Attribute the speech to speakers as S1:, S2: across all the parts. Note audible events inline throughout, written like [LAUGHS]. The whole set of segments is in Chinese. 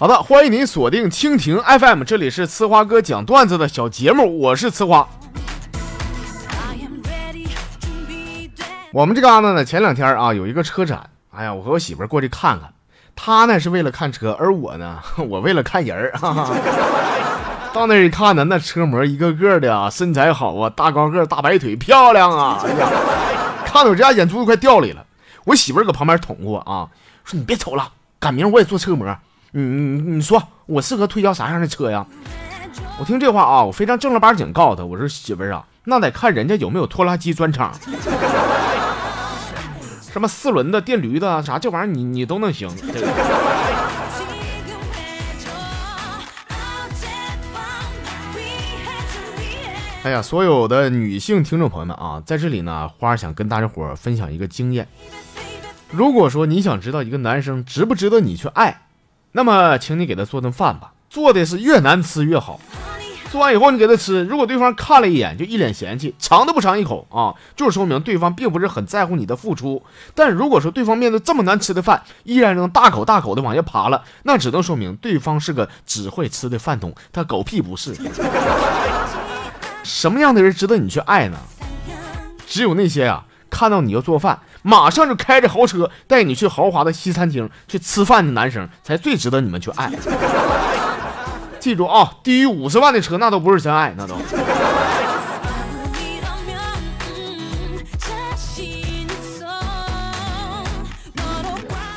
S1: 好的，欢迎您锁定蜻蜓 FM，这里是呲花哥讲段子的小节目，我是呲花。我们这嘎达呢，前两天啊有一个车展，哎呀，我和我媳妇过去看看，她呢是为了看车，而我呢，[LAUGHS] 我为了看人儿。[LAUGHS] 到那一看呢，那车模一个个的啊身材好啊，大高个、大白腿，漂亮啊！哎呀，看的我这家眼珠子快掉里了。我媳妇搁旁边捅我啊，说你别瞅了，赶明我也做车模。你你你说我适合推销啥样的车呀？我听这话啊，我非常正儿八经告诉他，我说媳妇儿啊，那得看人家有没有拖拉机专场，[LAUGHS] 什么四轮的、电驴的啥，这玩意儿你你都能行。[LAUGHS] 哎呀，所有的女性听众朋友们啊，在这里呢，花儿想跟大家伙分享一个经验。如果说你想知道一个男生值不值得你去爱，那么，请你给他做顿饭吧，做的是越难吃越好。做完以后，你给他吃，如果对方看了一眼就一脸嫌弃，尝都不尝一口啊，就是说明对方并不是很在乎你的付出。但如果说对方面对这么难吃的饭，依然能大口大口的往下扒了，那只能说明对方是个只会吃的饭桶，他狗屁不是。什么样的人值得你去爱呢？只有那些啊，看到你要做饭。马上就开着豪车带你去豪华的西餐厅去吃饭的男生，才最值得你们去爱。[LAUGHS] 记住啊，低于五十万的车那都不是真爱，那都。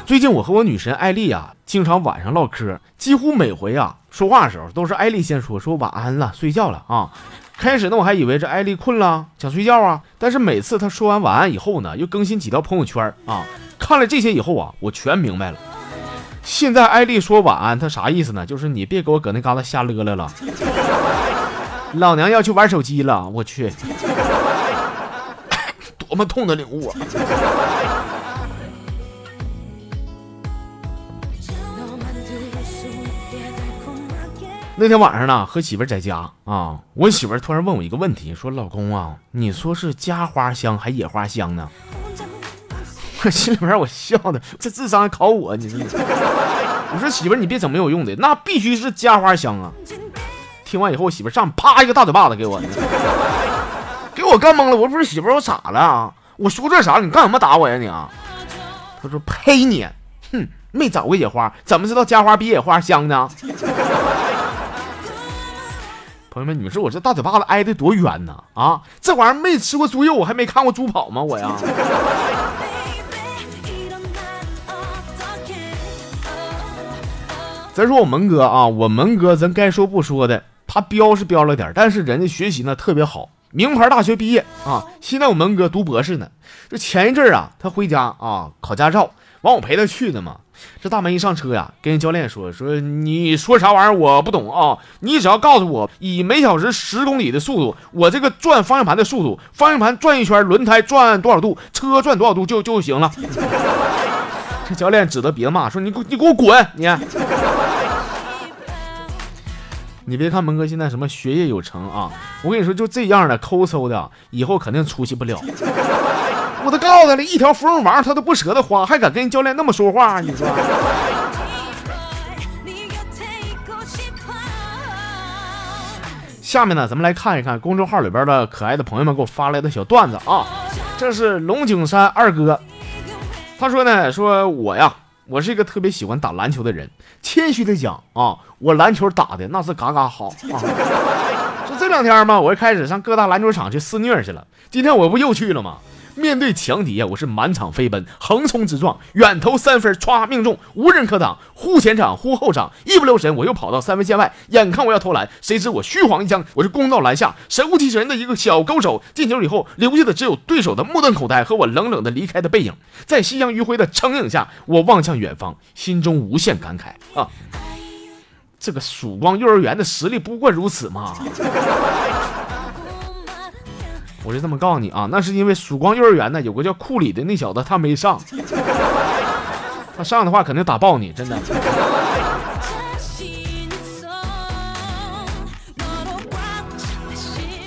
S1: 最近我和我女神艾丽啊，经常晚上唠嗑，几乎每回啊说话的时候都是艾丽先说，说晚安了，睡觉了啊。开始呢，我还以为这艾丽困了，想睡觉啊。但是每次她说完晚安以后呢，又更新几条朋友圈啊。看了这些以后啊，我全明白了。现在艾丽说晚安，她啥意思呢？就是你别给我搁那嘎达瞎勒勒了。老娘要去玩手机了，我去，[COUGHS] 多么痛的领悟啊！那天晚上呢，和媳妇在家啊，我媳妇突然问我一个问题，说：“老公啊，你说是家花香还野花香呢？”我 [LAUGHS] 心里边我笑的，这智商还考我，你说？[LAUGHS] 我说媳妇，你别整没有用的，那必须是家花香啊！听完以后，我媳妇上啪一个大嘴巴子给我，[LAUGHS] 给我干懵了。我不是媳妇，我咋了？我说这啥？你干什么打我呀你啊？他说：“呸你，哼，没找过野花，怎么知道家花比野花香呢？”朋友们，你们说我这大嘴巴子挨的多冤呢？啊，这玩意儿没吃过猪肉，我还没看过猪跑吗？我呀。[LAUGHS] 再说我门哥啊，我门哥咱该说不说的，他彪是彪了点，但是人家学习呢特别好，名牌大学毕业啊。现在我门哥读博士呢。这前一阵啊，他回家啊考驾照，完我陪他去的嘛。这大门一上车呀，跟人教练说说，你说啥玩意儿我不懂啊，你只要告诉我以每小时十公里的速度，我这个转方向盘的速度，方向盘转一圈，轮胎转多少度，车转多少度就就行了。[LAUGHS] 这教练指着鼻子骂说：“你给你给我滚！你 [LAUGHS] 你别看蒙哥现在什么学业有成啊，我跟你说就这样的抠搜的，以后肯定出息不了。”我都告诉他了一条芙蓉王，他都不舍得花，还敢跟教练那么说话？你说？[LAUGHS] 下面呢，咱们来看一看公众号里边的可爱的朋友们给我发来的小段子啊。这是龙井山二哥，他说呢，说我呀，我是一个特别喜欢打篮球的人。谦虚的讲啊，我篮球打的那是嘎嘎好啊。[LAUGHS] 就这两天嘛，我就开始上各大篮球场去肆虐去了。今天我不又去了吗？面对强敌呀，我是满场飞奔，横冲直撞，远投三分，歘命中，无人可挡。忽前场，忽后场，一不留神我又跑到三分线外，眼看我要投篮，谁知我虚晃一枪，我是攻到篮下，神乎其神的一个小勾手，进球以后留下的只有对手的目瞪口呆和我冷冷的离开的背影。在夕阳余晖的成影下，我望向远方，心中无限感慨啊！[LAUGHS] 这个曙光幼儿园的实力不过如此嘛。我就这么告诉你啊，那是因为曙光幼儿园呢有个叫库里的那小子他没上，他上的话肯定打爆你，真的。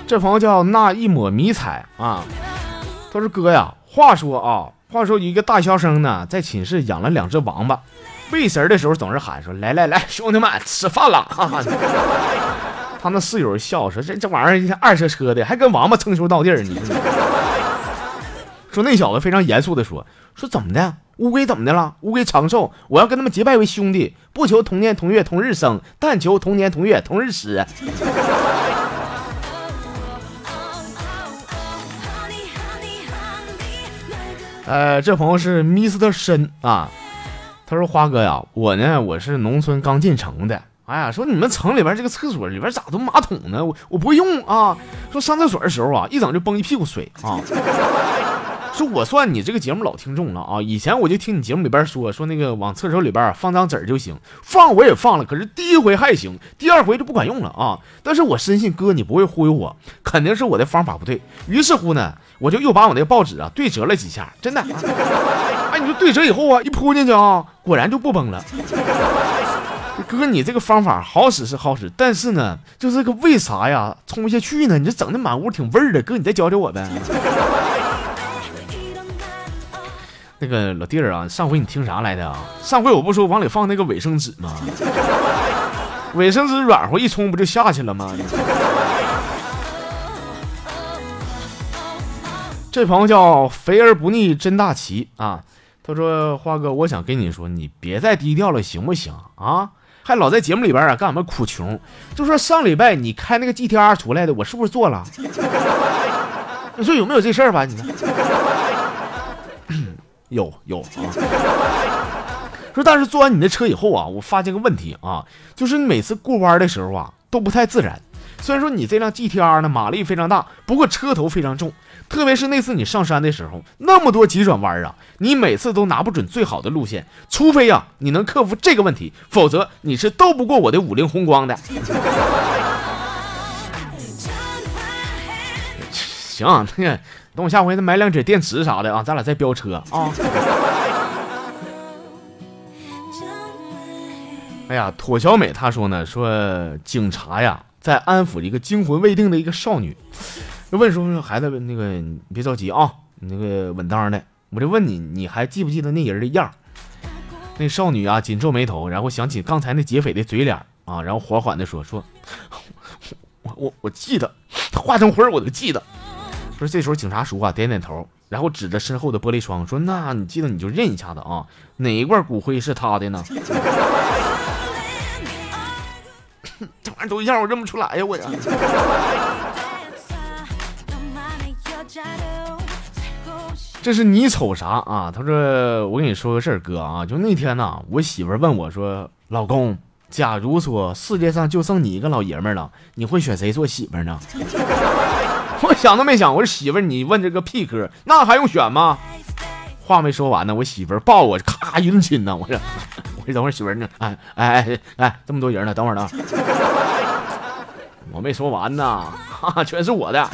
S1: 这朋友叫那一抹迷彩啊，他说哥呀，话说啊，话说一个大学生呢在寝室养了两只王八，背神的时候总是喊说：“来来来，兄弟们吃饭了。”哈哈他那室友笑说：“这这玩意儿二车车的，还跟王八称兄道弟儿呢。” [LAUGHS] 说那小子非常严肃的说：“说怎么的？乌龟怎么的了？乌龟长寿，我要跟他们结拜为兄弟，不求同年同月同日生，但求同年同月同日死。[LAUGHS] ”呃，这朋友是 Mister 深啊，他说：“花哥呀，我呢，我是农村刚进城的。哎呀，说你们城里边这个厕所里边咋都马桶呢？我我不会用啊。说上厕所的时候啊，一整就崩一屁股水啊。[LAUGHS] 说我算你这个节目老听众了啊，以前我就听你节目里边说说那个往厕所里边放张纸就行，放我也放了，可是第一回还行，第二回就不管用了啊。但是我深信哥你不会忽悠我，肯定是我的方法不对。于是乎呢。”我就又把我那个报纸啊对折了几下，真的。哎，你说对折以后啊，一扑进去啊，果然就不崩了。哥，你这个方法好使是好使，但是呢，就是这个为啥呀，冲不下去呢？你这整的满屋挺味儿的，哥，你再教教我呗。[LAUGHS] 那个老弟儿啊，上回你听啥来的啊？上回我不说往里放那个卫生纸吗？卫生纸软和一冲不就下去了吗？这朋友叫肥而不腻真大奇啊，他说：“花哥，我想跟你说，你别再低调了，行不行啊？还老在节目里边啊干什么苦穷？就说上礼拜你开那个 GTR 出来的，我是不是做了？你说有没有这事儿吧？你 [LAUGHS] 有有啊。说但是坐完你的车以后啊，我发现个问题啊，就是你每次过弯的时候啊都不太自然。虽然说你这辆 GTR 呢马力非常大，不过车头非常重。”特别是那次你上山的时候，那么多急转弯啊，你每次都拿不准最好的路线，除非呀你能克服这个问题，否则你是斗不过我的五菱宏光的。行，那个等我下回再买两节电池啥的啊，咱俩再飙车啊。哎呀，妥小美她说呢，说警察呀在安抚一个惊魂未定的一个少女。就问说孩子，那个你别着急啊，你那个稳当的。我就问你，你还记不记得那人的样？那少女啊紧皱眉头，然后想起刚才那劫匪的嘴脸啊，然后缓缓的说说，我我我记得，他化成灰我都记得。说这时候警察叔啊点点头，然后指着身后的玻璃窗说，那你记得你就认一下子啊，哪一罐骨灰是他的呢？[LAUGHS] 这玩意儿都一样，我认不出来呀，我呀。[LAUGHS] 这是你瞅啥啊？他说：“我跟你说个事儿，哥啊，就那天呢，我媳妇问我说，老公，假如说世界上就剩你一个老爷们了，你会选谁做媳妇呢？” [LAUGHS] 我想都没想，我说媳妇，你问这个屁哥，那还用选吗？话没说完呢，我媳妇抱我，咔一顿亲呢。我说，你等会儿媳妇呢？哎哎哎哎，这么多人呢，等会儿呢。[LAUGHS] 我没说完呢，哈，全是我的。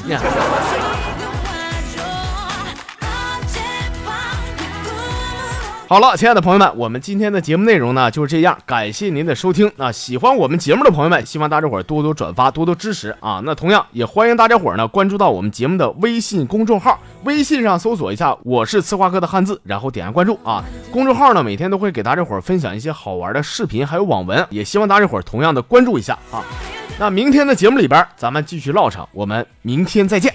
S1: 好了，亲爱的朋友们，我们今天的节目内容呢就是这样，感谢您的收听。那喜欢我们节目的朋友们，希望大家伙多多转发，多多支持啊。那同样也欢迎大家伙呢关注到我们节目的微信公众号，微信上搜索一下“我是吃花哥”的汉字，然后点下关注啊。公众号呢每天都会给大家伙分享一些好玩的视频，还有网文，也希望大家伙同样的关注一下啊。那明天的节目里边，咱们继续唠上，我们明天再见。